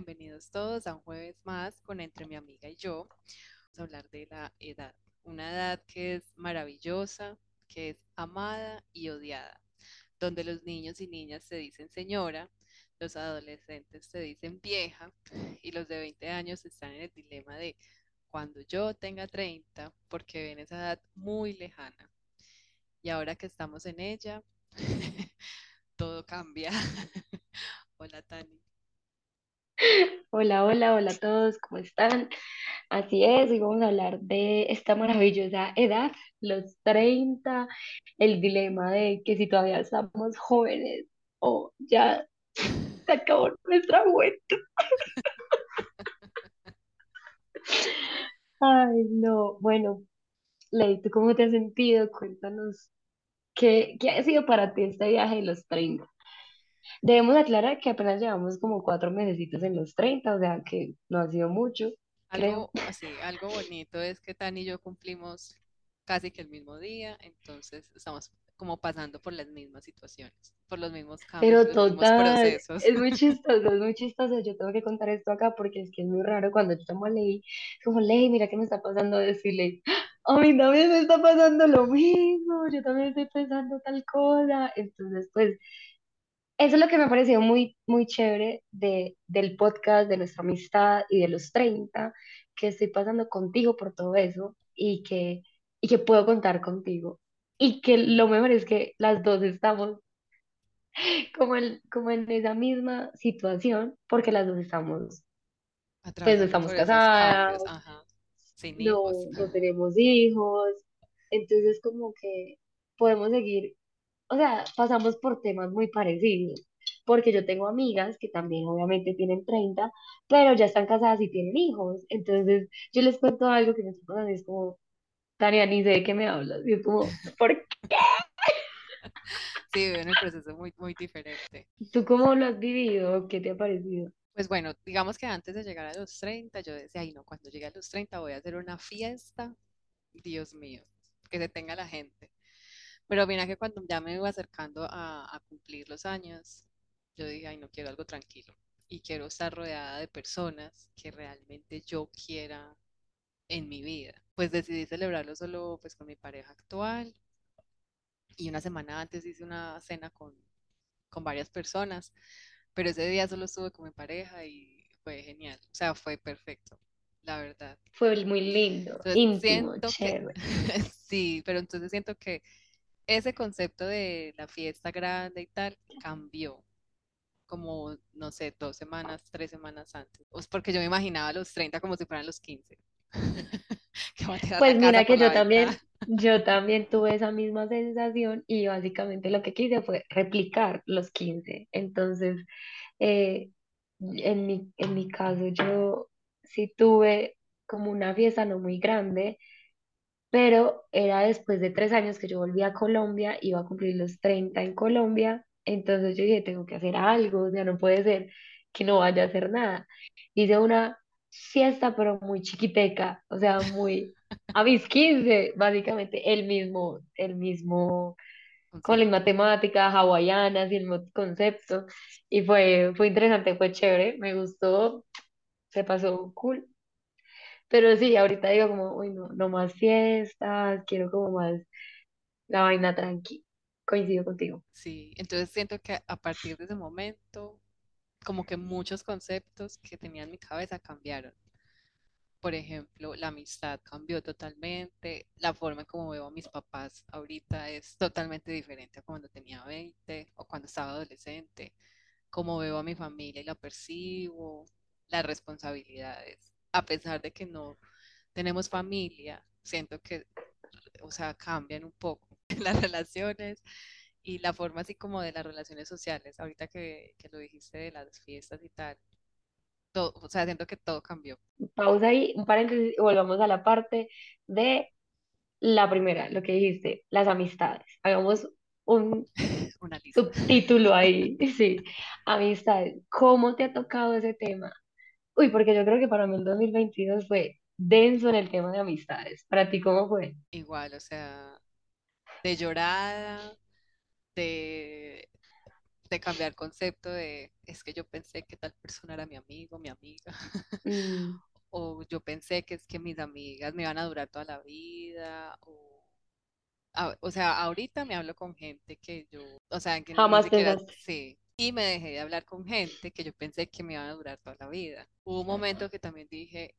Bienvenidos todos a un jueves más con Entre mi amiga y yo. Vamos a hablar de la edad, una edad que es maravillosa, que es amada y odiada, donde los niños y niñas se dicen señora los adolescentes se dicen vieja y los de 20 años están en el dilema de cuando yo tenga 30, porque ven esa edad muy lejana. Y ahora que estamos en ella, todo cambia. hola, Tani. Hola, hola, hola a todos, ¿cómo están? Así es, hoy vamos a hablar de esta maravillosa edad, los 30, el dilema de que si todavía estamos jóvenes o ya se acabó nuestra vuelta. Ay, no, bueno, Ley, ¿tú cómo te has sentido? Cuéntanos, ¿qué, qué ha sido para ti este viaje de los 30? Debemos aclarar que apenas llevamos como cuatro mesecitos en los 30, o sea que no ha sido mucho, creo. Algo así, algo bonito es que Tani y yo cumplimos casi que el mismo día, entonces estamos como pasando por las mismas situaciones, por los mismos cambios, Pero los mismos total, procesos. es muy chistoso, es muy chistoso. Yo tengo que contar esto acá porque es que es muy raro cuando yo llamo a Ley, como Ley, mira qué me está pasando, decirle, a mí también me está pasando lo mismo, yo también estoy pensando tal cosa. Entonces, pues, eso es lo que me ha parecido muy, muy chévere de, del podcast, de nuestra amistad y de los 30 que estoy pasando contigo por todo eso y que, y que puedo contar contigo. Y que lo mejor es que las dos estamos como en, como en esa misma situación, porque las dos estamos, pues no estamos casadas, cambios, ajá, sin hijos. no, no tenemos hijos, entonces como que podemos seguir, o sea, pasamos por temas muy parecidos, porque yo tengo amigas que también obviamente tienen 30 pero ya están casadas y tienen hijos, entonces yo les cuento algo que me está pasando y es como, Tania, ni sé de qué me hablas, y es como, ¿por qué? Sí, viven el proceso muy, muy diferente. ¿Tú cómo lo has vivido? ¿Qué te ha parecido? Pues bueno, digamos que antes de llegar a los 30, yo decía, ay no, cuando llegue a los 30 voy a hacer una fiesta, Dios mío, que se tenga la gente. Pero mira que cuando ya me iba acercando a, a cumplir los años, yo dije, ay no, quiero algo tranquilo y quiero estar rodeada de personas que realmente yo quiera en mi vida. Pues decidí celebrarlo solo pues con mi pareja actual y una semana antes hice una cena con, con varias personas, pero ese día solo estuve con mi pareja y fue genial, o sea, fue perfecto, la verdad. Fue muy lindo, Entonces íntimo, que, sí, pero entonces siento que ese concepto de la fiesta grande y tal cambió como, no sé, dos semanas, tres semanas antes. Pues porque yo me imaginaba los 30 como si fueran los 15. Que va a tirar la Pues mira que yo también, ventana. yo también tuve esa misma sensación y básicamente lo que quise fue replicar los 15. Entonces, eh, en mi, en mi caso, yo sí tuve como una fiesta no muy grande, pero era después de tres años que yo volví a Colombia, iba a cumplir los 30 en Colombia, entonces yo dije, tengo que hacer algo, o sea, no puede ser que no vaya a hacer nada. Hice una fiesta, pero muy chiquiteca, o sea, muy a mis 15 básicamente, el mismo, el mismo, con la misma Concepto. temática, hawaianas y el mismo concepto, y fue, fue interesante, fue chévere, me gustó, se pasó cool. Pero sí, ahorita digo como, uy, no, no más fiestas, quiero como más la vaina tranqui. Coincido contigo. Sí, entonces siento que a partir de ese momento, como que muchos conceptos que tenía en mi cabeza cambiaron. Por ejemplo, la amistad cambió totalmente, la forma en cómo veo a mis papás ahorita es totalmente diferente a cuando tenía 20 o cuando estaba adolescente. Cómo veo a mi familia y la percibo, las responsabilidades. A pesar de que no tenemos familia, siento que, o sea, cambian un poco las relaciones y la forma así como de las relaciones sociales. Ahorita que, que lo dijiste de las fiestas y tal todo, o sea, siento que todo cambió. Pausa ahí, un paréntesis y volvamos a la parte de la primera, lo que dijiste, las amistades. Hagamos un Una lista. subtítulo ahí, sí, amistades. ¿Cómo te ha tocado ese tema? Uy, porque yo creo que para mí el 2022 fue denso en el tema de amistades. ¿Para ti cómo fue? Igual, o sea, de llorada, de, de cambiar concepto de, es que yo pensé que tal persona era mi amigo, mi amiga, Mm, o yo pensé que es que mis amigas me iban a durar toda la vida, o, a- o sea, ahorita me hablo con gente que yo, o sea, que jamás siquiera pensaste. Y me dejé de hablar con gente que yo pensé que me iban a durar toda la vida. Hubo un momento que también dije,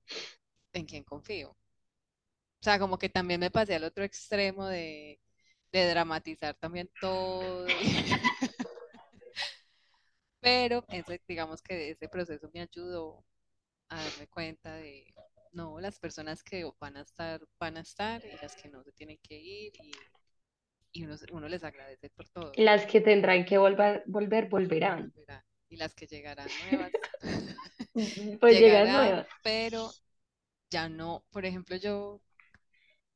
¿en quién confío? O sea, como que también me pasé al otro extremo de, de dramatizar también todo. Pero ese, digamos que ese proceso me ayudó a darme cuenta de, no, las personas que van a estar, van a estar y las que no se tienen que ir y, y uno, uno les agradece por todo. Las que tendrán que volver, volver, volverán. Y las que llegarán nuevas, Pues llegan llegarán, nuevas. pero ya no, por ejemplo, yo,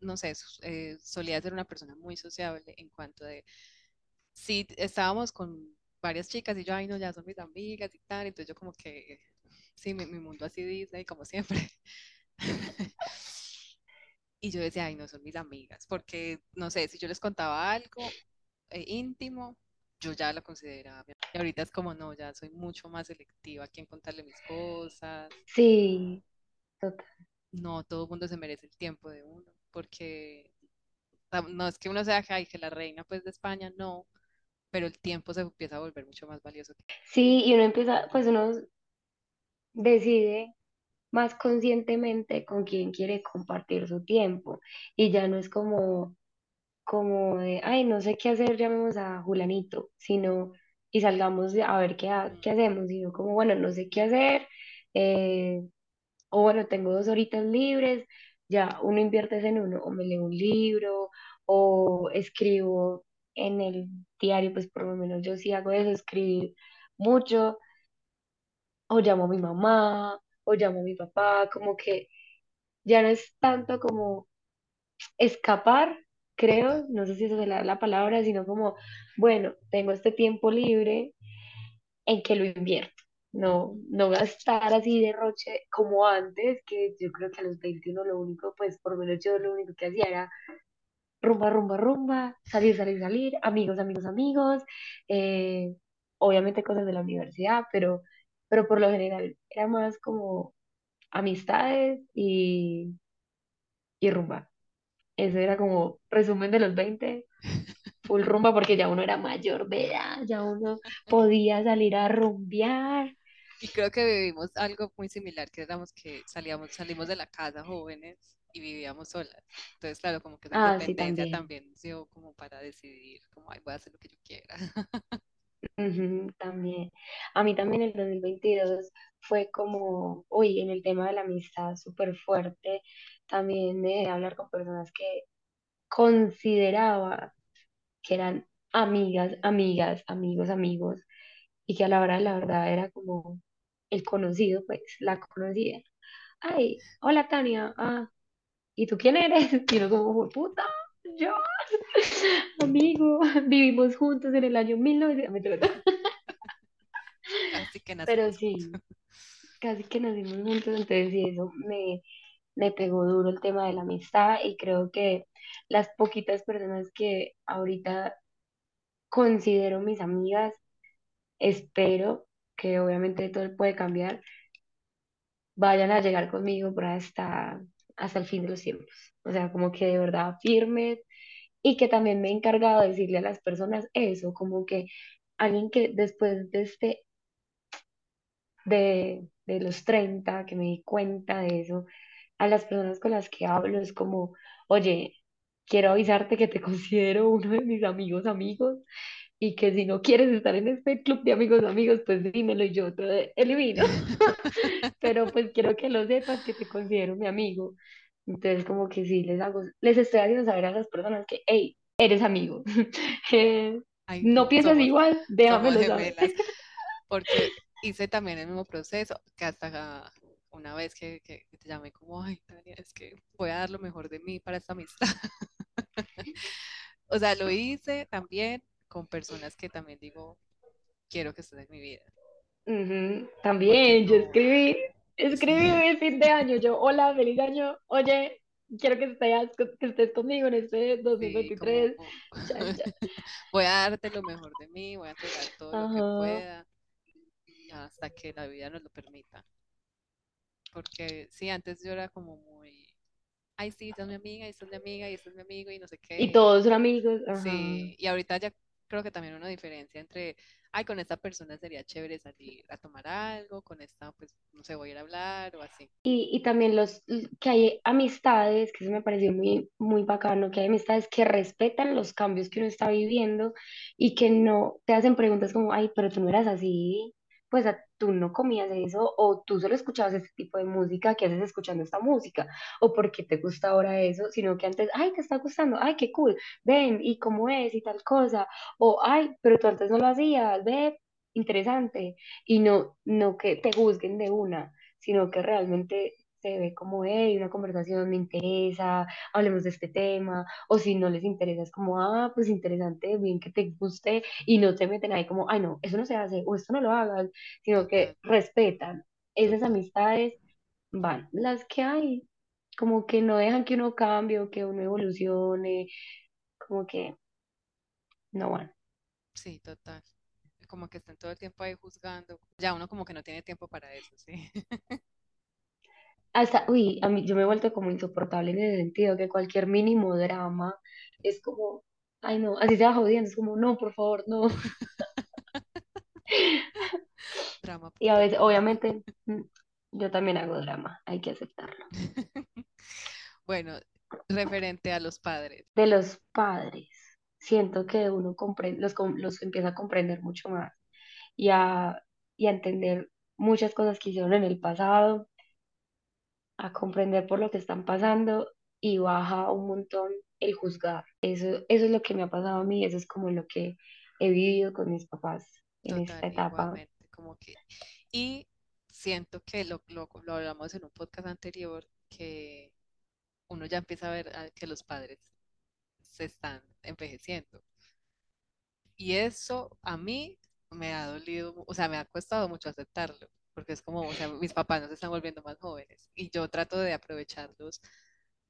no sé, eh, solía ser una persona muy sociable en cuanto de sí, estábamos con varias chicas y yo, ay, no, ya son mis amigas y tal, entonces yo como que, sí, mi, mi mundo así Disney, como siempre. Y yo decía, ay, no son mis amigas, porque, no sé, si yo les contaba algo eh, íntimo, yo ya lo consideraba. Y ahorita es como, no, ya soy mucho más selectiva a quién contarle mis cosas. Sí, total. No, todo el mundo se merece el tiempo de uno, porque no es que uno sea, ay, que la reina pues de España, no, pero el tiempo se empieza a volver mucho más valioso. Sí, y uno empieza, pues uno decide más conscientemente con quién quiere compartir su tiempo. Y ya no es como, como de, ay, no sé qué hacer, llamemos a Julanito, sino, y salgamos a ver qué, ha- Mm, qué hacemos, sino como, bueno, no sé qué hacer, eh, o bueno, tengo dos horitas libres, ya uno invierte en uno, o me leo un libro, o escribo en el diario, pues por lo menos yo sí hago eso, escribir mucho, o llamo a mi mamá, o llamo a mi papá, como que ya no es tanto como escapar, creo, no sé si esa es la, la palabra, sino como, bueno, tengo este tiempo libre, ¿en que lo invierto? No, no gastar así de roche como antes, que yo creo que a los 21 lo único, pues por lo menos yo lo único que hacía era rumba, rumba, rumba, salir, salir, salir, amigos, amigos, amigos, eh, obviamente cosas de la universidad, pero, pero por lo general era más como amistades y, y rumba. Eso era como resumen de los 20 full rumba porque ya uno era mayor de edad, ya uno podía salir a rumbear. Y creo que vivimos algo muy similar, que éramos que salíamos, salimos de la casa jóvenes y vivíamos solas. Entonces, claro, como que esa Ah, sí, también. también dio como para decidir, como, ay, voy a hacer lo que yo quiera. También. A mí también el 2022 fue como, uy, en el tema de la amistad súper fuerte. También dejé hablar con personas que consideraba que eran amigas, amigas, amigos, amigos, y que a la hora de la verdad era como el conocido, pues, la conocida. Ay, hola Tania, ah, ¿y tú quién eres? Y uno como, puta, yo, amigo, vivimos juntos en el año 1900. Casi que Pero nacimos juntos. sí, casi que nacimos juntos, entonces sí, eso me, me pegó duro el tema de la amistad y creo que las poquitas personas que ahorita considero mis amigas, espero que obviamente todo puede cambiar, vayan a llegar conmigo por hasta, hasta el fin de los tiempos. O sea, como que de verdad firmes y que también me he encargado de decirle a las personas eso, como que alguien que después de este, de, de los 30 que me di cuenta de eso, a las personas con las que hablo es como, oye, quiero avisarte que te considero uno de mis amigos amigos y que si no quieres estar en este club de amigos amigos, pues dímelo y yo te elimino. Pero pues quiero que lo sepas que te considero mi amigo. Entonces como que sí, les hago, les estoy haciendo saber a esas personas que, hey, eres amigo. Eh, Ay, no piensas somos, igual, déjamelo saber. Porque hice también el mismo proceso, que hasta una vez que, que te llamé como, ay, Tania, es que voy a dar lo mejor de mí para esta amistad. O sea, lo hice también con personas que también digo, quiero que estés en mi vida. También, yo escribí, escribí sí, el fin de año, yo, hola, feliz año, oye, quiero que estés, que estés conmigo en este sí, como 2023, chan, chan. voy a darte lo mejor de mí, voy a entregar todo lo que pueda hasta que la vida nos lo permita. Porque sí, antes yo era como muy, ay, sí, esta es mi amiga, y esta es mi amiga, y este es mi amigo, y no sé Y qué. todos son amigos, ajá. Sí, y ahorita ya creo que también una diferencia entre, ay, con esta persona sería chévere salir a tomar algo, con esta, pues, no sé, voy a ir a hablar o así. Y, y también los que hay amistades, que eso me pareció muy, muy bacano, que hay amistades que respetan los cambios que uno está viviendo y que no te hacen preguntas como, ay, pero tú no eras así, pues tú no comías eso, o tú solo escuchabas este tipo de música, ¿qué haces escuchando esta música? O por qué te gusta ahora eso, sino que antes, ay, te está gustando, ay, qué cool, ven, y cómo es, y tal cosa, o ay, pero tú antes no lo hacías, ve, interesante, y no, no que te juzguen de una sino que realmente se ve como, hey, una conversación me interesa, hablemos de este tema, o si no les interesa, es como, ah, pues interesante, bien que te guste, y no te meten ahí como, ay, no, eso no se hace, o esto no lo hagas, sino que respetan. Esas amistades van, las que hay, como que no dejan que uno cambie o que uno evolucione, como que no van. Sí, total. Como que están todo el tiempo ahí juzgando. Ya uno como que no tiene tiempo para eso, sí. Hasta, uy, a mí yo me he vuelto como insoportable en ese sentido, que cualquier mínimo drama es como, ay no, así se va jodiendo, es como, no, por favor, no. Drama Y a veces, obviamente, mm, yo también hago drama, hay que aceptarlo. Bueno, referente a los padres. De los padres, siento que uno comprende, los, com- los empieza a comprender mucho más y a, y a entender muchas cosas que hicieron en el pasado, a comprender por lo que están pasando y baja un montón el juzgar. Eso, eso es lo que me ha pasado a mí, eso es como lo que he vivido con mis papás en Total, esta etapa. Como que. Y siento que lo, lo, lo hablamos en un podcast anterior, que uno ya empieza a ver a- que los padres se están envejeciendo. Y eso a mí me ha dolido, o sea, me ha costado mucho aceptarlo, porque es como, o sea, mis papás no se están volviendo más jóvenes y yo trato de aprovecharlos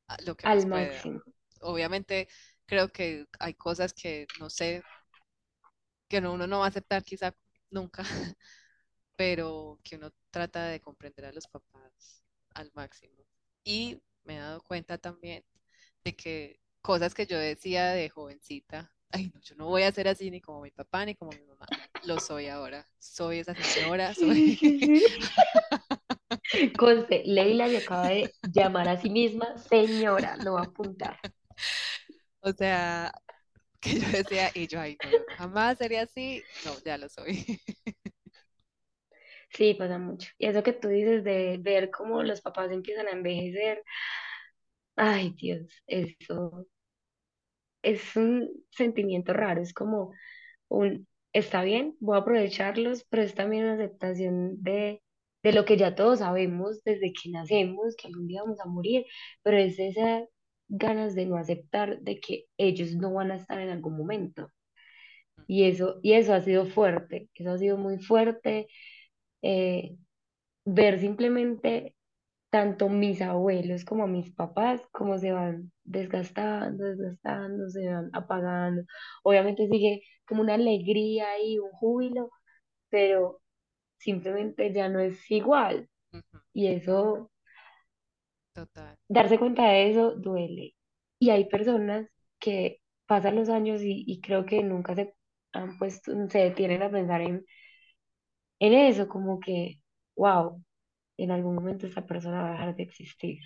a lo que Al más pueda. Obviamente, creo que hay cosas que no sé, que no- uno no va a aceptar quizá nunca, pero que uno trata de comprender a los papás al máximo. Y me he dado cuenta también de que cosas que yo decía de jovencita, ay no, yo no voy a ser así ni como mi papá ni como mi mamá, lo soy ahora. Soy esa señora, soy... Conste, Leila se acaba de llamar a sí misma señora, lo va a apuntar. O sea, que yo decía, y yo, ay no, jamás sería así, no, ya lo soy. Sí, pasa mucho. Y eso que tú dices de ver cómo los papás empiezan a envejecer, ay Dios, eso es un sentimiento raro, es como un, está bien, voy a aprovecharlos, pero es también una aceptación de, de lo que ya todos sabemos desde que nacemos, que algún día vamos a morir, pero es esas ganas de no aceptar de que ellos no van a estar en algún momento. Y eso, y eso ha sido fuerte, eso ha sido muy fuerte, eh, ver simplemente tanto mis abuelos como mis papás, como se van desgastando, desgastando, se van apagando. Obviamente sigue como una alegría y un júbilo, pero simplemente ya no es igual. Y eso, Total. darse cuenta de eso duele. Y hay personas que pasan los años y, y creo que nunca se han puesto, se detienen a pensar en, en eso, como que, wow, en algún momento esta persona va a dejar de existir.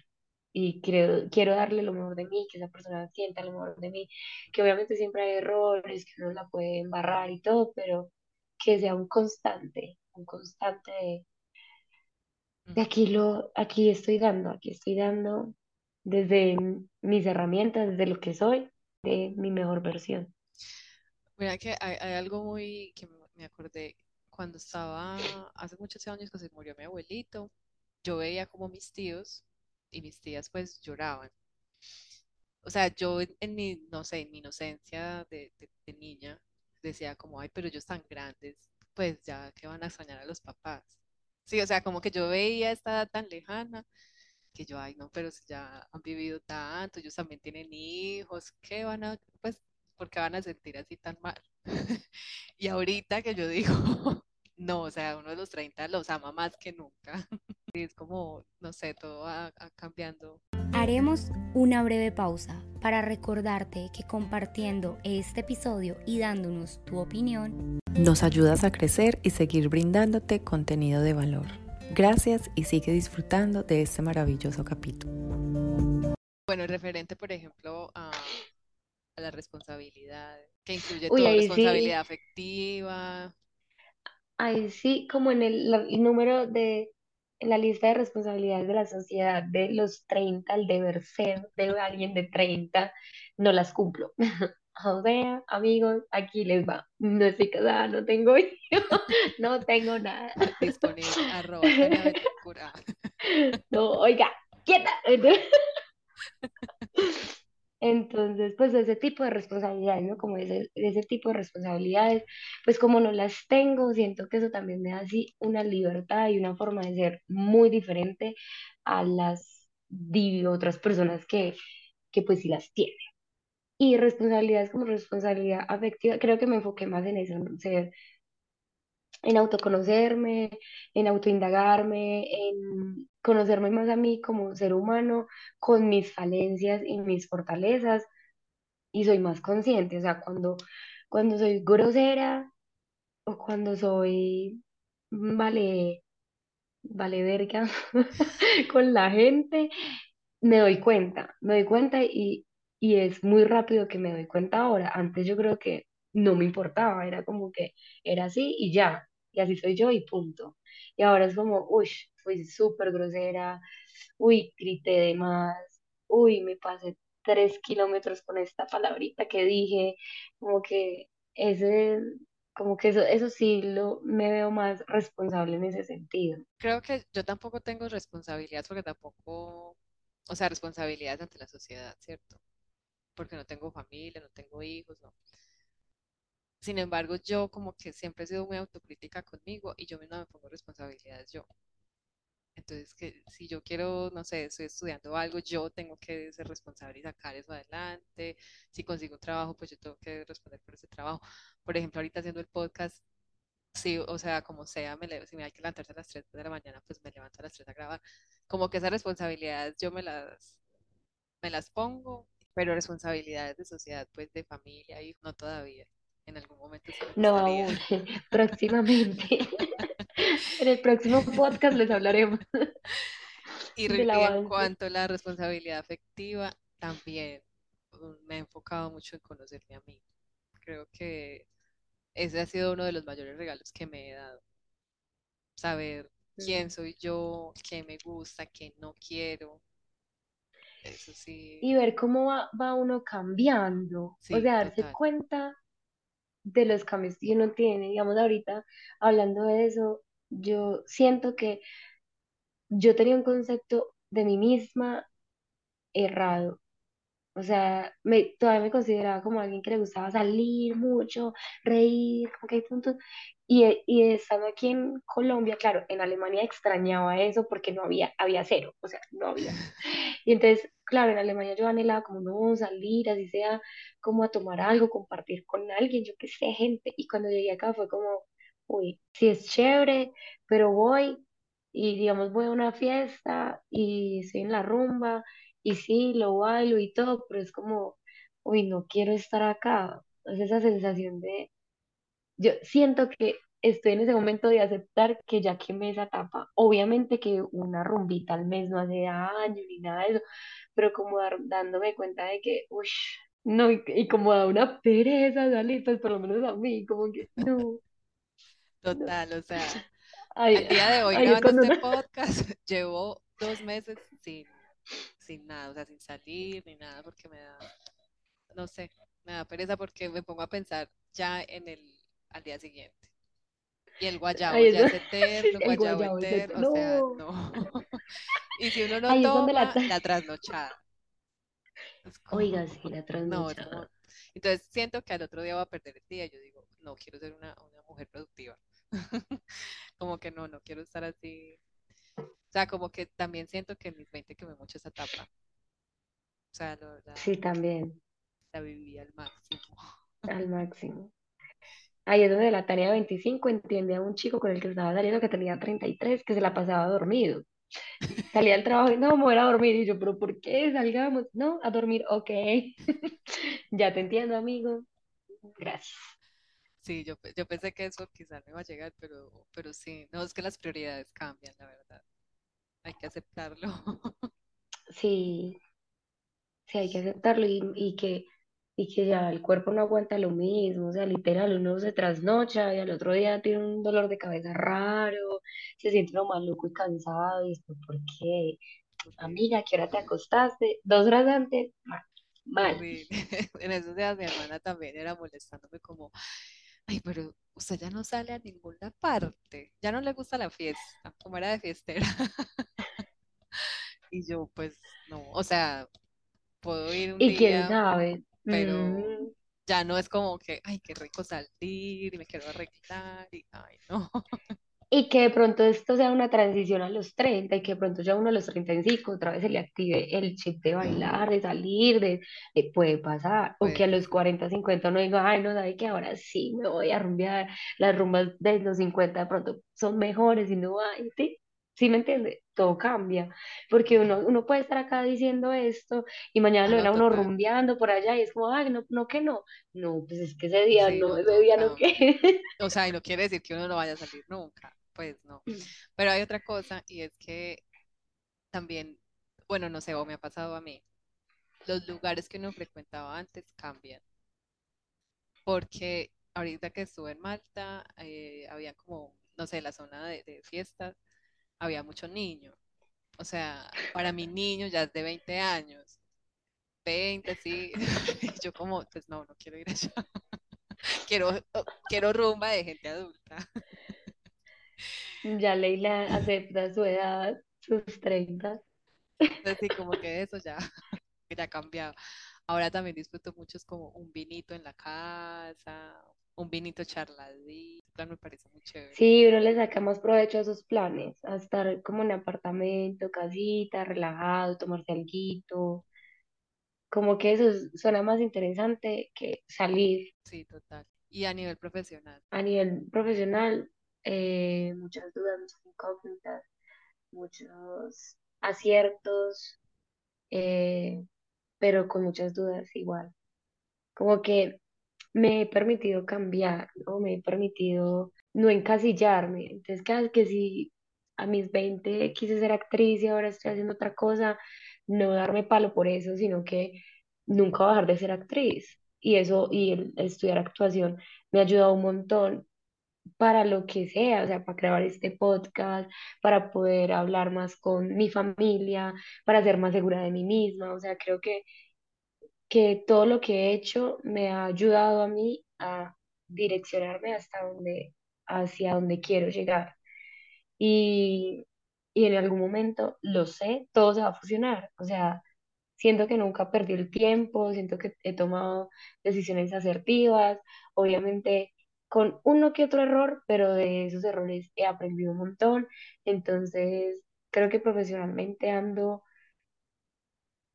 y quiero, quiero darle lo mejor de mí, que esa persona sienta lo mejor de mí, que obviamente siempre hay errores, que uno la puede embarrar y todo, pero que sea un constante, un constante de, de aquí lo, aquí estoy dando, aquí estoy dando desde mis herramientas, desde lo que soy, de mi mejor versión. Mira que hay, algo muy que me acordé cuando estaba, hace muchos años que se murió mi abuelito, yo veía como mis tíos y mis tías pues lloraban. O sea, yo en, en mi, no sé, en mi inocencia de, de- de niña decía como, ay, pero ellos tan grandes, pues ya que van a extrañar a los papás. Sí, o sea, como que yo veía esta edad tan lejana que yo, ay, no, pero si ya han vivido tanto, ellos también tienen hijos, ¿qué van a, pues, por qué van a sentir así tan mal? Y ahorita que yo digo, no, o sea, uno de los 30 los ama más que nunca. Es como, no sé, todo va, va cambiando. Haremos una breve pausa para recordarte que compartiendo este episodio y dándonos tu opinión, Nos ayudas a crecer y seguir brindándote contenido de valor. Gracias y sigue disfrutando de este maravilloso capítulo. Bueno, referente, por ejemplo, a, a la responsabilidad, que incluye Uy, sí. responsabilidad afectiva. Ahí sí, como en el, número de, en la lista de responsabilidades de la sociedad de los 30, el deber ser de alguien de 30, no las cumplo. O sea, amigos, aquí les va. No estoy casada, no tengo hijos, no tengo nada. Arroba. No, oiga, quieta. Entonces, pues ese tipo de responsabilidades, ¿no? Como ese, ese tipo de responsabilidades, pues como no las tengo, siento que eso también me da así una libertad y una forma de ser muy diferente a las di- otras personas que, que pues sí las tienen. Y responsabilidades como responsabilidad afectiva, creo que me enfoqué más en eso, ¿no? Ser en autoconocerme, en autoindagarme, en conocerme más a mí como ser humano, con mis falencias y mis fortalezas, y soy más consciente, o sea, cuando, cuando soy grosera o cuando soy, vale, vale verga con la gente, me doy cuenta, me doy cuenta y, y es muy rápido que me doy cuenta ahora. Antes yo creo que no me importaba, era como que era así y ya, y así soy yo y punto. Y ahora es como, uy, fui súper grosera, uy, grité de más, uy, me pasé tres kilómetros con esta palabrita que dije, como que ese, como que eso, eso sí lo, me veo más responsable en ese sentido. Creo que yo tampoco tengo responsabilidad porque tampoco, o sea, responsabilidades ante la sociedad, ¿cierto? Porque no tengo familia, no tengo hijos, no. Sin embargo, yo como que siempre he sido muy autocrítica conmigo y yo misma me pongo responsabilidades yo. Entonces, que si yo quiero, no sé, estoy estudiando algo, yo tengo que ser responsable y sacar eso adelante. Si consigo un trabajo, pues yo tengo que responder por ese trabajo. Por ejemplo, ahorita haciendo el podcast, sí, o sea, como sea, me levo, si me hay que levantarse a las 3 de la mañana, pues me levanto a las 3 a grabar. Como que esas responsabilidades yo me las, me las pongo, pero responsabilidades de sociedad, pues de familia, y no todavía. En algún momento No aún, próximamente. En el próximo podcast les hablaremos Y, en cuanto a la responsabilidad afectiva, también mm, me he enfocado mucho en conocerme a mí. Creo que ese ha sido uno de los mayores regalos que me he dado. Saber quién Mm. soy yo, qué me gusta, qué no quiero. Eso sí, Y ver cómo va, va uno cambiando, o sea, darse total. cuenta de los cambios que uno tiene. Digamos, ahorita hablando de eso, yo siento que yo tenía un concepto de mí misma errado. O sea, me, todavía me consideraba como alguien que le gustaba salir mucho, reír, como que hay puntos. Y, y estando aquí en Colombia, claro, en Alemania extrañaba eso porque no había, había cero, o sea, no había. Y entonces, claro, en Alemania yo anhelaba como no salir, así sea, como a tomar algo, compartir con alguien, yo qué sé, gente. Y cuando llegué acá fue como, uy, sí es chévere, pero voy y digamos voy a una fiesta y estoy en la rumba y sí, lo bailo y todo, pero es como, uy, no quiero estar acá. Es esa sensación de, yo siento que estoy en ese momento de aceptar que ya quemé esa etapa. Obviamente que una rumbita al mes no hace daño ni nada de eso, pero como dar- dándome cuenta de que, uy, no, y, y como da una pereza salir, pues por lo menos a mí, como que, no, no. Total, o sea, Ay, al día de hoy ay, grabando este podcast, llevo dos meses sin, sin nada, o sea, sin salir ni nada, porque me da, no sé, me da pereza porque me pongo a pensar ya en el, al día siguiente. Y el guayabo Ahí ya es eterno, el guayabo guayabo es de, eterno, o sea, no, no. Y si uno no ahí la... toma, tra- la trasnochada. Oiga, sí, la no, es como. trasnochada. Entonces siento que al otro día va a perder el día. Yo digo, no quiero ser una, una mujer productiva. Como que no, no quiero estar así. O sea, como que también siento que en mis 20 quemé mucho esa etapa. O sea, Sí, la, también, la viví al máximo. al máximo. Ahí es donde la de 25 entiende a un chico con el que estaba saliendo que tenía 33 que se la pasaba dormido. Salía al trabajo y no, me voy a ir a dormir. Y yo, ¿pero por qué? Salgamos. No, a dormir. Ok. Ya te entiendo, amigo. Gracias. Sí, yo, yo pensé que eso quizás no iba a llegar, pero, pero sí. No, es que las prioridades cambian, la verdad. Hay que aceptarlo. Sí, sí, hay que aceptarlo y, y que, y que ya el cuerpo no aguanta lo mismo. O sea, literal, uno se trasnocha y al otro día tiene un dolor de cabeza raro, se siente uno maluco y cansado. Y esto, ¿por qué? Amiga, ¿a qué hora te acostaste? Dos horas antes. Mal. mal. En esos días mi hermana también era molestándome como, ay, pero usted ya no sale a ninguna parte. Ya no le gusta la fiesta, como era de fiestera. Y yo, pues, no, o sea, puedo ir un Y quién día, sabe. Pero Mm, ya no es como que, ay, qué rico salir y me quiero arreglar y, ay, no. Y que de pronto esto sea una transición a los 30 y que de pronto ya uno a los 35 otra vez se le active el chip de bailar, de salir, de, de- puede pasar. O que a los pasar. 40 50 uno diga, ay, no sabe que ahora sí me voy a rumbear. Las rumbas de los 50 de pronto son mejores y no hay, ¿sí? ¿Sí me entiende? Todo cambia. Porque uno, uno puede estar acá diciendo esto y mañana Ah, lo ven no, a uno rumbeando por allá y es como, ay, no, no que no. No, pues es que ese día Sí, no, no, ese día no que. O sea, y no quiere decir que uno no vaya a salir nunca, pues no. Pero hay otra cosa y es que también, bueno, no sé, o me ha pasado a mí, los lugares que uno frecuentaba antes cambian, porque ahorita que estuve en Malta, eh, había como, no sé, la zona de, de fiestas, había mucho niño. O sea, para mi niño ya es de 20 años, 20 sí. Y yo como, pues no, no quiero ir allá. Quiero, quiero rumba de gente adulta. Ya Leila acepta su edad, sus 30. Entonces sí, como que eso ya, ya ha cambiado. Ahora también disfruto mucho, es como un vinito en la casa, un vinito charladito, plan me parece muy chévere. Sí, uno le saca más provecho a esos planes, a estar como en apartamento, casita, relajado, tomarse alguito. Como que eso es- suena más interesante que salir Sí, total. Y a nivel profesional, a nivel profesional. eh, muchas dudas, muchas incógnitas, muchos aciertos, eh, pero con muchas dudas igual. Como que me he permitido cambiar, ¿no? Me he permitido no encasillarme. Entonces, vez que si a mis 20 quise ser actriz y ahora estoy haciendo otra cosa, no darme palo por eso, sino que nunca bajar de ser actriz. Y eso, y el estudiar actuación me ha ayudado un montón para lo que sea, o sea, para grabar este podcast, para poder hablar más con mi familia, para ser más segura de mí misma. O sea, creo que que todo lo que he hecho me ha ayudado a mí a direccionarme hasta donde, hacia donde quiero llegar. Y, y en algún momento lo sé, todo se va a fusionar. O sea, siento que nunca perdí el tiempo, siento que he tomado decisiones asertivas, obviamente con uno que otro error, pero de esos errores he aprendido un montón. Entonces, creo que profesionalmente ando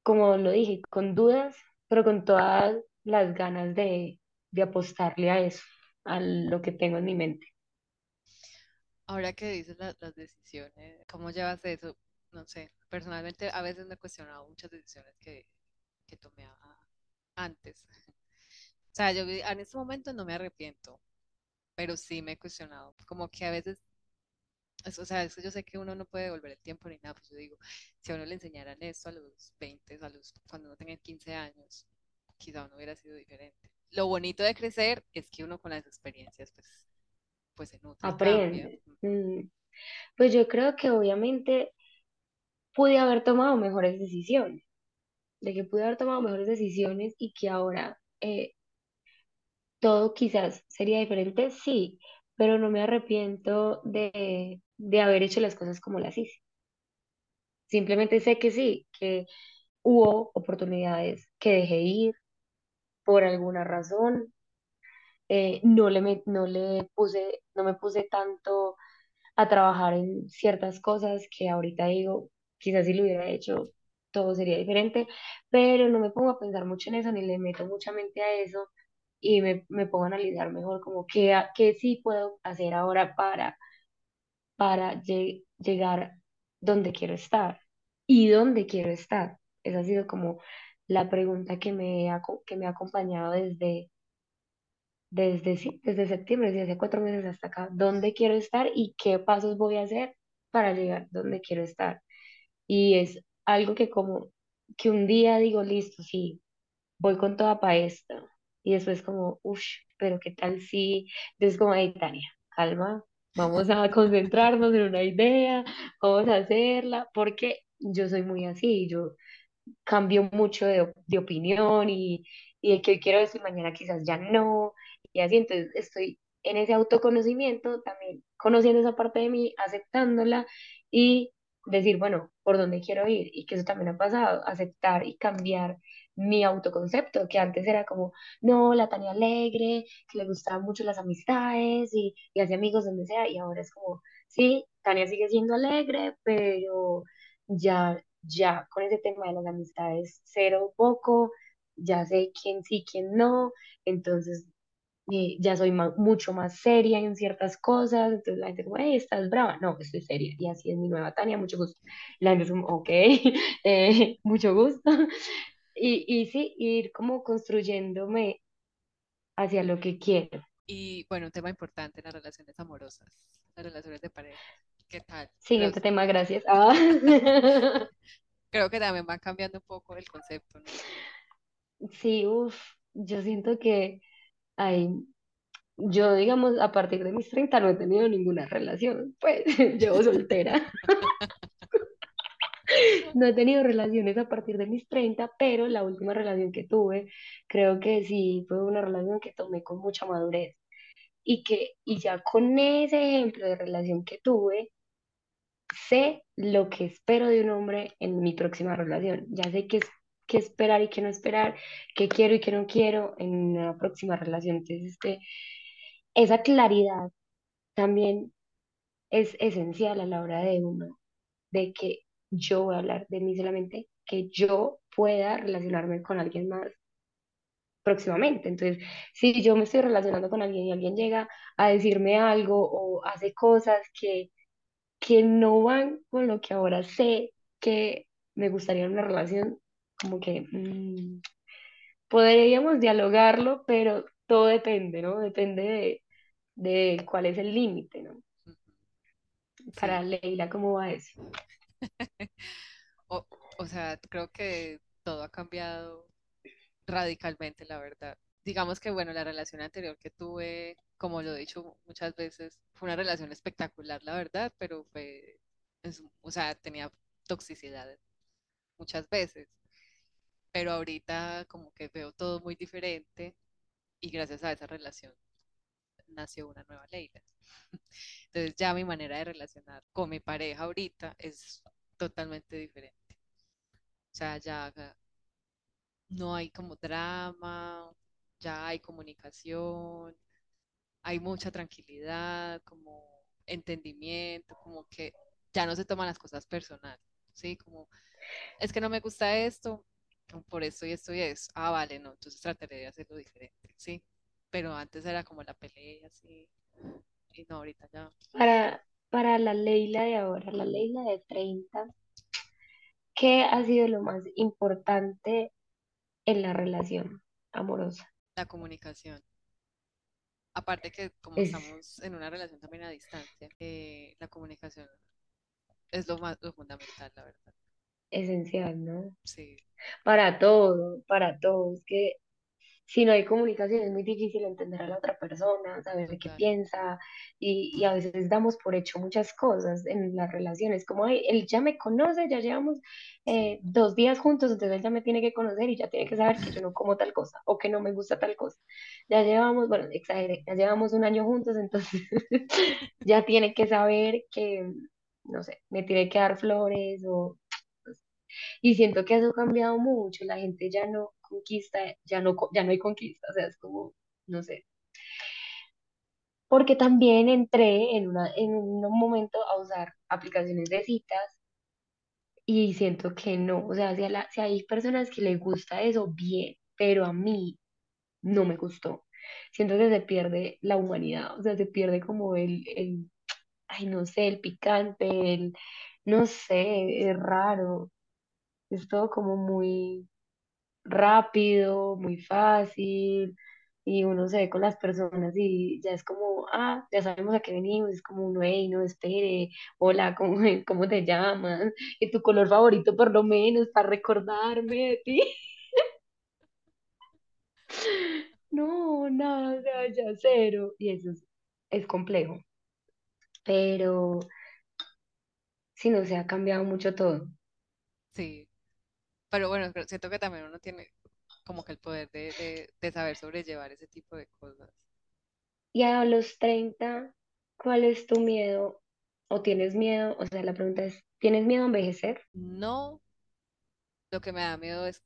como lo dije, con dudas, pero con todas las ganas de, apostarle a eso, a lo que tengo en mi mente. ahora que dices la- las decisiones, ¿cómo llevas eso? No sé, personalmente a veces me he cuestionado muchas decisiones que, que tomé antes. O sea, yo en este momento no me arrepiento, pero sí me he cuestionado. Como que a veces Es- O sea, es que yo sé que uno no puede devolver el tiempo ni nada, pues yo digo, si a uno le enseñaran esto a los 20, a los, cuando uno tenga 15 años, quizá uno hubiera sido diferente. Lo bonito de crecer es que uno con las experiencias, pues, pues se nutre. Aprende. Mm, Pues yo creo que obviamente pude haber tomado mejores decisiones, de que pude haber tomado mejores decisiones y que ahora eh, todo quizás sería diferente, sí, pero no me arrepiento de, de haber hecho las cosas como las hice. Simplemente sé que sí, que hubo oportunidades que dejé ir por alguna razón. eh, no le, no le puse, no me puse tanto a trabajar en ciertas cosas que ahorita digo, quizás si lo hubiera hecho, todo sería diferente, pero no me pongo a pensar mucho en eso, ni le meto mucha mente a eso y me, me pongo a analizar mejor como qué, qué sí puedo hacer ahora para, para lle- llegar donde quiero estar y dónde quiero estar. Esa ha sido como la pregunta que me ha, que me ha acompañado desde, desde, sí, desde septiembre, desde hace cuatro meses hasta acá. ¿Dónde quiero estar y qué pasos voy a hacer para llegar donde quiero estar? Y es algo que como que un día digo, listo, sí, voy con toda para esto. Y después como, uff, pero qué tal si, entonces como, hey, Tania, calma, vamos a concentrarnos en una idea, vamos a hacerla, porque yo soy muy así, yo cambio mucho de, de opinión y, y de que hoy quiero decir mañana quizás ya no, y así, entonces estoy en ese autoconocimiento, también conociendo esa parte de mí, aceptándola y decir, bueno, por dónde quiero ir, y que eso también ha pasado, aceptar y cambiar mi autoconcepto, que antes era como, no, la Tania alegre, que le gustaban mucho las amistades y, y hace amigos donde sea, y ahora es como, sí, Tania sigue siendo alegre, pero ya ya con ese tema de las amistades cero poco, ya sé quién sí, quién no, entonces eh, ya soy ma- mucho más seria en ciertas cosas, entonces la gente como, hey, estás brava, no, estoy seria, y así es mi nueva Tania, mucho gusto. La gente es como, ok, eh, mucho gusto. Y, y sí, ir como construyéndome hacia lo que quiero. Y bueno, un tema importante las relaciones amorosas, las relaciones de pareja. ¿Qué tal? Siguiente tema, gracias. Ah. creo que también van cambiando un poco el concepto, ¿no? Sí, uff, yo siento que hay Yo, digamos, a partir de mis 30 no he tenido ninguna relación, pues llevo soltera. No he tenido relaciones a partir de mis 30 pero la última relación que tuve, creo que sí fue una relación que tomé con mucha madurez. Y que, y ya con ese ejemplo de relación que tuve, sé lo que espero de un hombre en mi próxima relación. Ya sé qué, qué esperar y qué no esperar, qué quiero y qué no quiero en una próxima relación. Entonces, este, esa claridad también es esencial a la hora de uno, de que yo voy a hablar de mí solamente, que yo pueda relacionarme con alguien más próximamente. Entonces, si yo me estoy relacionando con alguien y alguien llega a decirme algo o hace cosas que, que no van con lo que ahora sé que me gustaría una relación, como que mm, podríamos dialogarlo, pero todo depende, ¿no? Depende de, de cuál es el límite, ¿no? Para Sí. Leila, ¿cómo va eso? O, o sea, creo que todo ha cambiado radicalmente, la verdad. Digamos que, bueno, la relación anterior que tuve, como lo he dicho muchas veces, fue una relación espectacular, la verdad, pero fue, o sea, tenía toxicidad muchas veces. Pero ahorita como que veo todo muy diferente y gracias a esa relación nació una nueva Leila. Entonces ya mi manera de relacionar con mi pareja ahorita es totalmente diferente. O sea, ya no hay como drama, ya hay comunicación, hay mucha tranquilidad, como entendimiento, como que ya no se toman las cosas personal, ¿sí? Como, es que no me gusta esto, por esto y esto y eso. Ah, vale, no, entonces trataré de hacerlo diferente, ¿sí? Pero antes era como la pelea, ¿sí? Y no, ahorita ya. Para, para la Leila de ahora, la Leila de 30, ¿qué ha sido lo más importante en la relación amorosa? La comunicación. Aparte que como Es estamos en una relación también a distancia, eh, la comunicación es lo más, lo fundamental, la verdad. esencial, ¿no? Sí, Para todo, para todo. Es que si no hay comunicación es muy difícil entender a la otra persona, saber qué Total. piensa y, y a veces damos por hecho muchas cosas en las relaciones, como "Ay, él ya me conoce, ya llevamos eh, dos días juntos, entonces él ya me tiene que conocer y ya tiene que saber que yo no como tal cosa o que no me gusta tal cosa. Ya llevamos, bueno, exageré, ya llevamos un año juntos, entonces ya tiene que saber que, no sé, me tiene que dar flores o y siento que eso ha cambiado mucho, la gente ya no conquista, ya no, ya no hay conquista, o sea, es como, no sé, porque también entré en una, en un momento a usar aplicaciones de citas y siento que no, o sea, si, la- si hay personas que les gusta eso, bien, pero a mí no me gustó. Siento que se pierde la humanidad, o sea, se pierde como el, el, ay, no sé, el picante, el, no sé, es raro, es todo como muy rápido, muy fácil, y uno se ve con las personas y ya es como, ah, ya sabemos a qué venimos, es como uno, hey, no espere, hola, ¿cómo, cómo te llamas? Y tu color favorito por lo menos, para recordarme de ti. No, nada, o sea, ya cero. Y eso es, es complejo, pero sí, no se ha cambiado mucho todo. sí. Pero bueno, siento que también uno tiene como que el poder de, de, de saber sobrellevar ese tipo de cosas. Y a los 30 ¿cuál es tu miedo? ¿O tienes miedo? O sea, la pregunta es, ¿tienes miedo a envejecer? No, lo que me da miedo es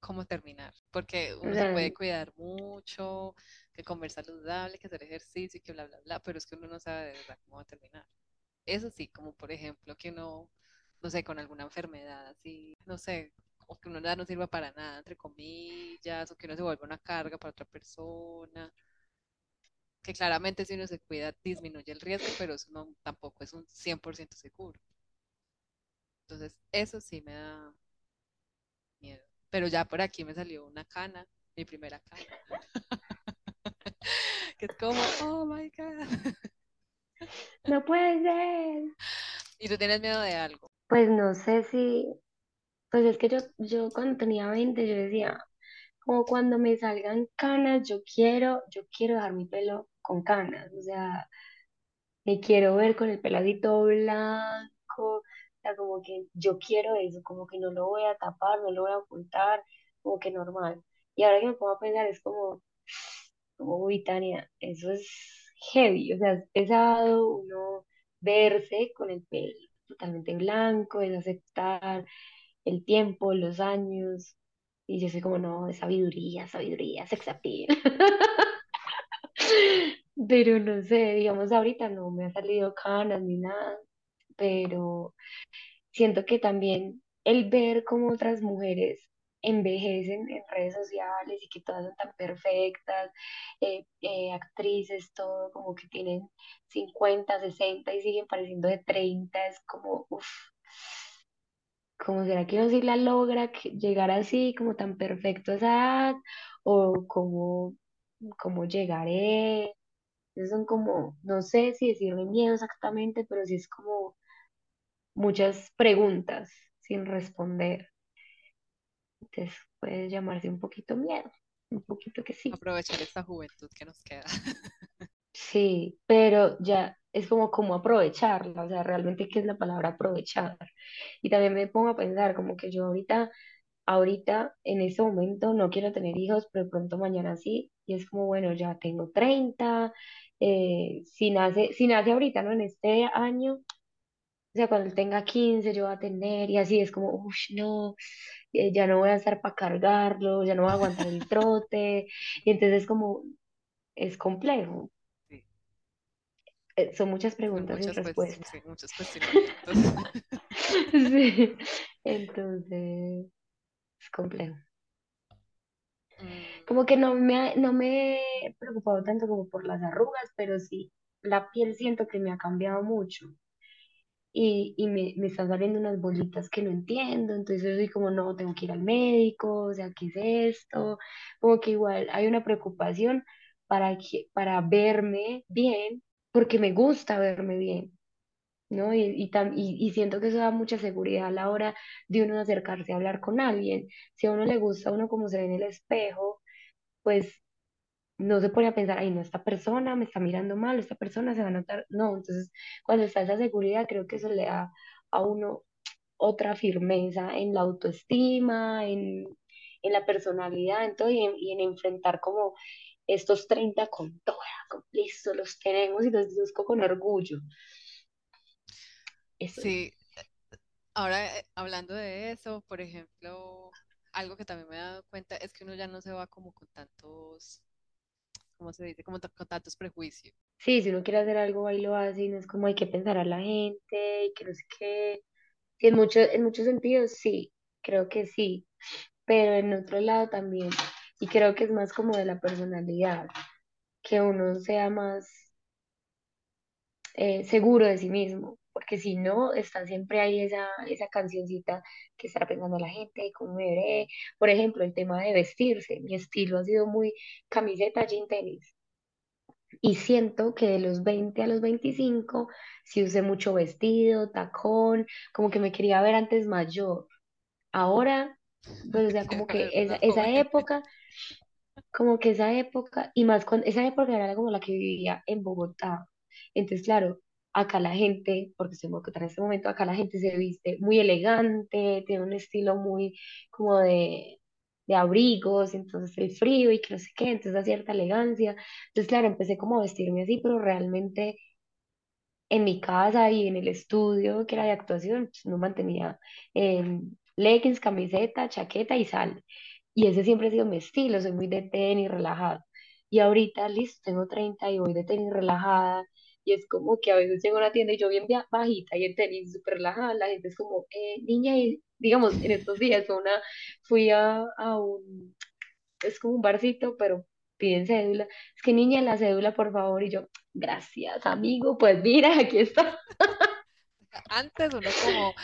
cómo terminar, porque O uno se sea, puede cuidar mucho, que comer saludable, que hacer ejercicio y que bla, bla, bla, pero es que uno no sabe de verdad cómo va a terminar. Eso sí, como por ejemplo que uno, no sé, con alguna enfermedad así, no sé, o que uno no sirva para nada, entre comillas, o que uno se vuelva una carga para otra persona, que claramente si uno se cuida disminuye el riesgo, pero eso no, tampoco es un 100% seguro. Entonces, eso sí me da miedo. Pero ya por aquí me salió una cana, mi primera cana, que es como, oh my God. no puede ser. ¿Y tú tienes miedo de algo? Pues no sé si, pues es que yo, yo cuando tenía 20 yo decía, como cuando me salgan canas, yo quiero, yo quiero dejar mi pelo con canas, o sea, me quiero ver con el peladito blanco, o sea, como que yo quiero eso, como que no lo voy a tapar, no lo voy a ocultar, como que normal. Y ahora que me pongo a pensar, es como, como, uy, Tania, eso es heavy, o sea, es pesado uno verse con el pelo totalmente blanco, es aceptar el tiempo, los años, y yo soy como, no, sabiduría, sabiduría, sex appeal. Pero no sé, digamos, ahorita no me ha salido canas ni nada, pero siento que también el ver cómo otras mujeres envejecen en redes sociales y que todas son tan perfectas, eh, eh, actrices, todo como que tienen 50 60 y siguen pareciendo de 30 es como, uff, como será que uno sí la logra llegar así, como tan perfecto a esa edad, o cómo, cómo llegaré. Esos son como, no sé si decirle miedo exactamente, pero sí es como muchas preguntas sin responder. Entonces puede llamarse un poquito miedo, un poquito que sí. Aprovechar esta juventud que nos queda. Sí, pero ya es como cómo aprovecharla, o sea, realmente qué es la palabra aprovechar. Y también me pongo a pensar como que yo ahorita, ahorita, en este momento no quiero tener hijos, pero de pronto mañana sí, y es como, bueno, ya tengo 30 eh, si nace, si nace ahorita, ¿no? En este año, sea, cuando él tenga 15 yo voy a tener, y así es como, uff, no, eh, ya no voy a estar para cargarlo, ya no voy a aguantar el trote, y entonces como, es complejo, Sí, Eh, son muchas preguntas sin muchas, pues, respuesta. sí, muchos cuestionamientos. Sí, entonces es complejo. Mm, Como que no me, no me he preocupado tanto como por las arrugas, pero sí, la piel siento que me ha cambiado mucho y, y me, me están saliendo unas bolitas que no entiendo, entonces soy como, no, tengo que ir al médico, o sea, ¿qué es esto? Como que igual hay una preocupación para, que, para verme bien, porque me gusta verme bien. ¿no? Y, y, tam- y, y siento que eso da mucha seguridad a la hora de uno acercarse a hablar con alguien. Si a uno le gusta uno como se ve en el espejo, pues no se pone a pensar, ay, no, esta persona me está mirando mal, esta persona se va a notar. No, entonces cuando está esa seguridad, creo que eso le da a uno otra firmeza en la autoestima, en, en la personalidad, en todo, y en, y en enfrentar como estos 30 con toda, listo, los tenemos y los busco con orgullo. Eso es. Sí, ahora eh, hablando de eso, por ejemplo, algo que también me he dado cuenta es que uno ya no se va como con tantos, ¿cómo se dice? Como con tantos prejuicios. Sí, si uno quiere hacer algo, ahí lo hace y no es como hay que pensar a la gente y que no sé qué. En mucho, en muchos sentidos, sí, creo que sí, pero en otro lado también. Y creo que es más como de la personalidad, que uno sea más eh, seguro de sí mismo, porque si no, está siempre ahí esa, esa cancioncita que está pensando la gente, cómo me veré. Por ejemplo, el tema de vestirse, mi estilo ha sido muy camiseta, jean, tenis. Y siento que de los 20 a los 25 sí usé mucho vestido, tacón, como que me quería ver antes mayor. Ahora, pues o sea, como que esa, esa época, como que esa época, y más cuando esa época era como la que vivía en Bogotá. Entonces, claro, acá la gente, porque estoy en Bogotá en este momento, acá la gente se viste muy elegante, tiene un estilo muy como de, de abrigos, entonces el frío y que no sé qué, entonces da cierta elegancia. Entonces, claro, empecé como a vestirme así, pero realmente en mi casa y en el estudio que era de actuación, pues, no mantenía em, leggings, camiseta, chaqueta y sal. Y ese siempre ha sido mi estilo, soy muy de tenis, relajada. Y ahorita, listo, tengo 30 y voy de tenis relajada. Y es como que a veces llego a una tienda y yo bien bajita y en tenis súper relajada, la gente es como, eh, niña, y digamos, en estos días una, fui a, a un, es como un barcito, pero piden cédula. Es que niña, la cédula, por favor. Y yo, gracias, amigo. Pues mira, aquí está. Antes uno como,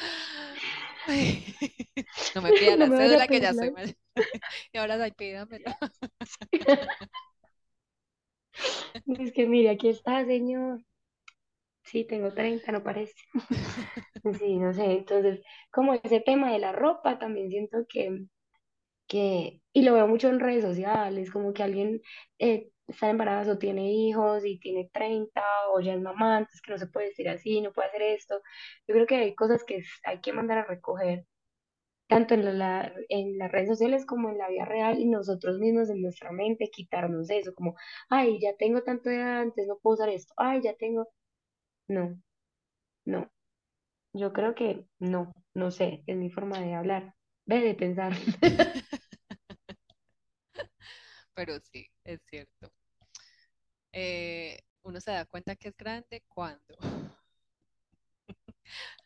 "Ay, no me pida No la cédula que ya soy mayor. Y ahora ay, pídamela. Es que mire, aquí está, señor. Sí, tengo 30 no parece. Sí, no sé. Entonces, como ese tema de la ropa, también siento que, que, y lo veo mucho en redes sociales, como que alguien eh, está embarazado, o tiene hijos y tiene 30 o ya es mamá, entonces que no se puede decir así, no puede hacer esto. Yo creo que hay cosas que hay que mandar a recoger tanto en la, en las redes sociales como en la vida real y nosotros mismos en nuestra mente quitarnos eso, como, ay, ya tengo tanto de edad, antes no puedo usar esto, ay, ya tengo, no, no, yo creo que no, no sé, es mi forma de hablar, ve de pensar. Pero sí, es cierto. Eh, uno se da cuenta que es grande cuando.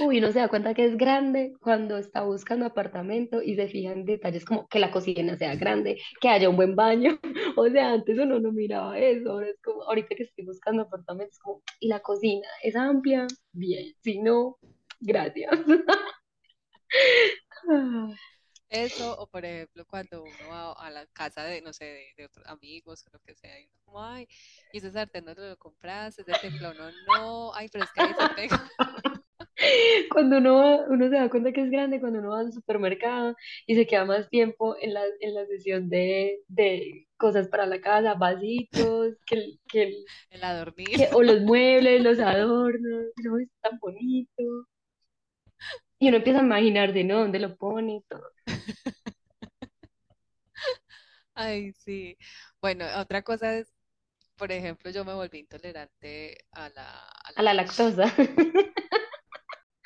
Uy, uno se da cuenta que es grande cuando está buscando apartamento y se fija en detalles como que la cocina sea grande, que haya un buen baño. O sea, antes uno no miraba eso, ahora es como, ahorita que estoy buscando apartamentos, como, y la cocina es amplia, bien, si no, gracias. Ah, Eso, o por ejemplo, cuando uno va a la casa de, no sé, de, de otros amigos o lo que sea, y uno como, ay, y ese sartén no lo compraste, ese teflón no, no, ay, pero es que ahí se pega. Cuando uno, va- uno se da cuenta que es grande, cuando uno va al supermercado y se queda más tiempo en la, en la sesión de, de cosas para la casa, vasitos, que, el- que, el- El adornizo. que, o los muebles, los adornos, no, es tan bonito. Y uno empieza a imaginarse, ¿no? ¿Dónde lo pone? y Todo. Ay, sí. Bueno, otra cosa es, por ejemplo, yo me volví intolerante a la, a A la la leche. lactosa.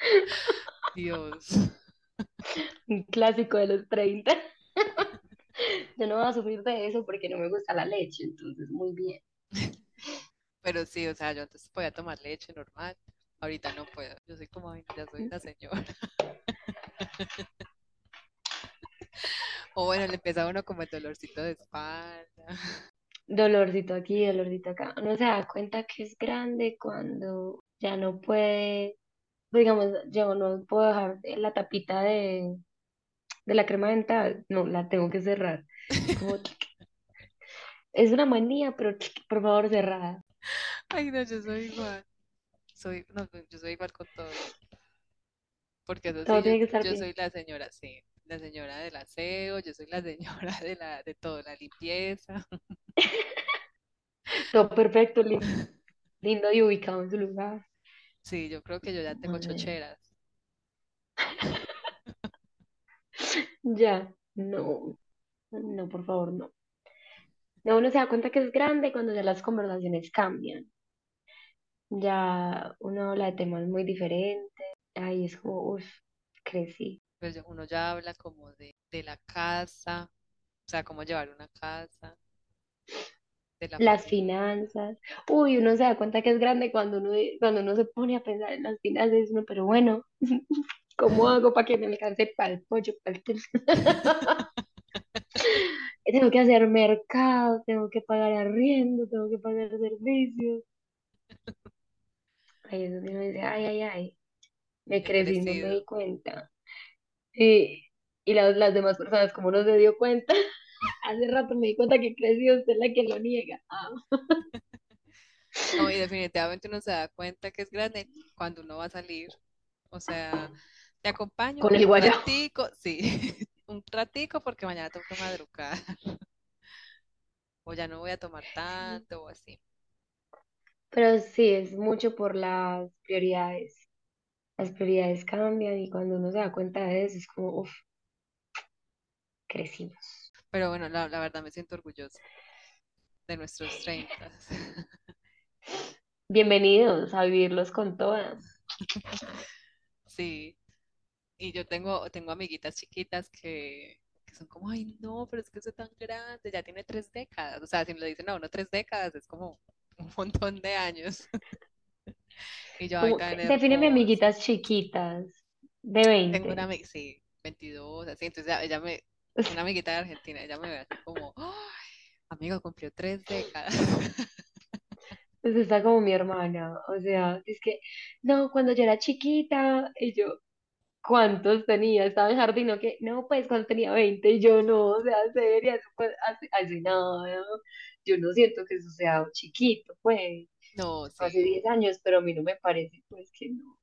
Dios. Un clásico de los 30. Yo no voy a sufrir de eso porque no me gusta la leche, entonces muy bien. Pero sí, o sea, yo antes podía tomar leche normal, ahorita no puedo. Yo soy como, ya soy la señora. O bueno, le empieza uno como el dolorcito de espalda. Dolorcito aquí, dolorcito acá. Uno se da cuenta que es grande cuando ya no puede, digamos, yo no puedo dejar la tapita de, de la crema dental, no, la tengo que cerrar. Es como, es una manía, pero por favor cerrada. Ay, no, yo soy igual. Soy, no, yo soy igual con todo. Porque eso sí, Todo yo, tiene que estar yo bien. soy la señora, sí. la señora del aseo, yo soy la señora de la, de todo, la limpieza. Todo perfecto, lindo, lindo y ubicado en su lugar. Sí, yo creo que yo ya tengo chocheras. ya, no, no, por favor, no. No, uno se da cuenta que es grande cuando ya las conversaciones cambian. Ya uno habla de temas muy diferentes. Ahí es como, uff, crecí. Pues uno ya habla como de, de la casa, o sea, cómo llevar una casa, de la Las finanzas. Uy, uno se da cuenta que es grande cuando uno, cuando uno se pone a pensar en las finanzas. Uno, pero bueno, ¿cómo hago para que me alcance para el pollo, para el Tengo que hacer mercado, tengo que pagar arriendo, tengo que pagar servicios. Ahí es donde uno dice, ay, ay, ay, me crecí, no me di cuenta. Y, y las, las demás personas, como no se dio cuenta, hace rato me di cuenta que crecí, usted la que lo niega. Ah, No, y definitivamente uno se da cuenta que es grande cuando uno va a salir. O sea, te acompaño con el un ratico, sí, un ratico porque mañana tengo que madrugar. O ya no voy a tomar tanto o así. Pero sí, es mucho por las prioridades. Las prioridades cambian y cuando uno se da cuenta de eso es como, uff, crecimos. Pero bueno, la, la verdad me siento orgullosa de nuestros 30. Bienvenidos a vivirlos con todas. Sí, y yo tengo, tengo amiguitas chiquitas que, que son como, ay, no, pero es que soy tan grande, ya tiene tres décadas. O sea, si le dicen a uno tres décadas, es como un montón de años. Y yo, ay, defíneme hermosa. amiguitas chiquitas de Tengo una 20. sí, 22, así, entonces ella me, una amiguita de Argentina, ella me ve así como, ay, amigo, cumplió tres décadas. Pues está como mi hermana. O sea, es que, no, cuando yo era chiquita, y yo, ¿cuántos tenía? Estaba en jardín, ¿no? Que, no, pues cuando tenía 20, y yo no, o sea, seria, fue así, así nada. Yo no siento que eso sea chiquito, pues, No, hace sí, 10 años, pero a mí no me parece, pues, que no.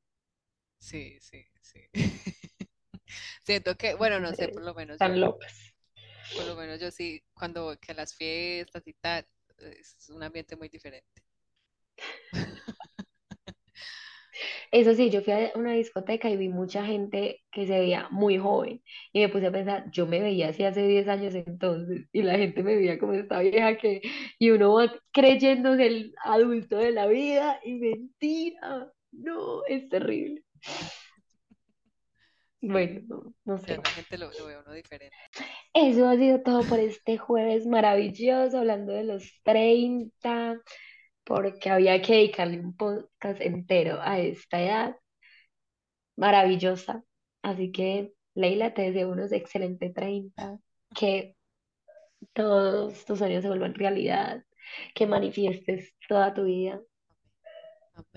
sí, sí, sí. Siento que, bueno, no sé, Eh, por lo menos Están yo, locas. por lo menos yo sí, cuando que las fiestas y tal, es un ambiente muy diferente. Eso sí, yo fui a una discoteca y vi mucha gente que se veía muy joven y me puse a pensar, yo me veía así hace 10 años entonces y la gente me veía como esta vieja que y uno va creyéndose el adulto de la vida y mentira, no, es terrible. Bueno, no, sé. la gente lo, lo ve a uno diferente. Eso ha sido todo por este jueves maravilloso, hablando de los 30 porque había que dedicarle un podcast entero a esta edad maravillosa. Así que, Leila, te deseo unos excelentes 30, que todos tus sueños se vuelvan realidad, que manifiestes toda tu vida,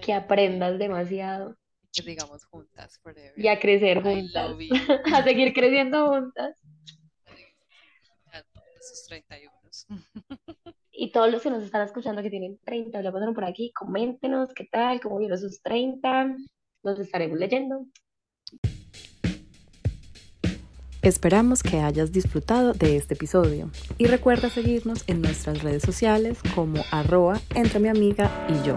que Amén, aprendas demasiado Que sigamos juntas y a crecer juntas, a seguir creciendo juntas. A esos 31. Y todos los que nos están escuchando que tienen 30 ya pasaron por aquí, coméntenos qué tal, cómo vieron sus 30, los estaremos leyendo. Esperamos que hayas disfrutado de este episodio y recuerda seguirnos en nuestras redes sociales como arroba entre mi amiga y yo.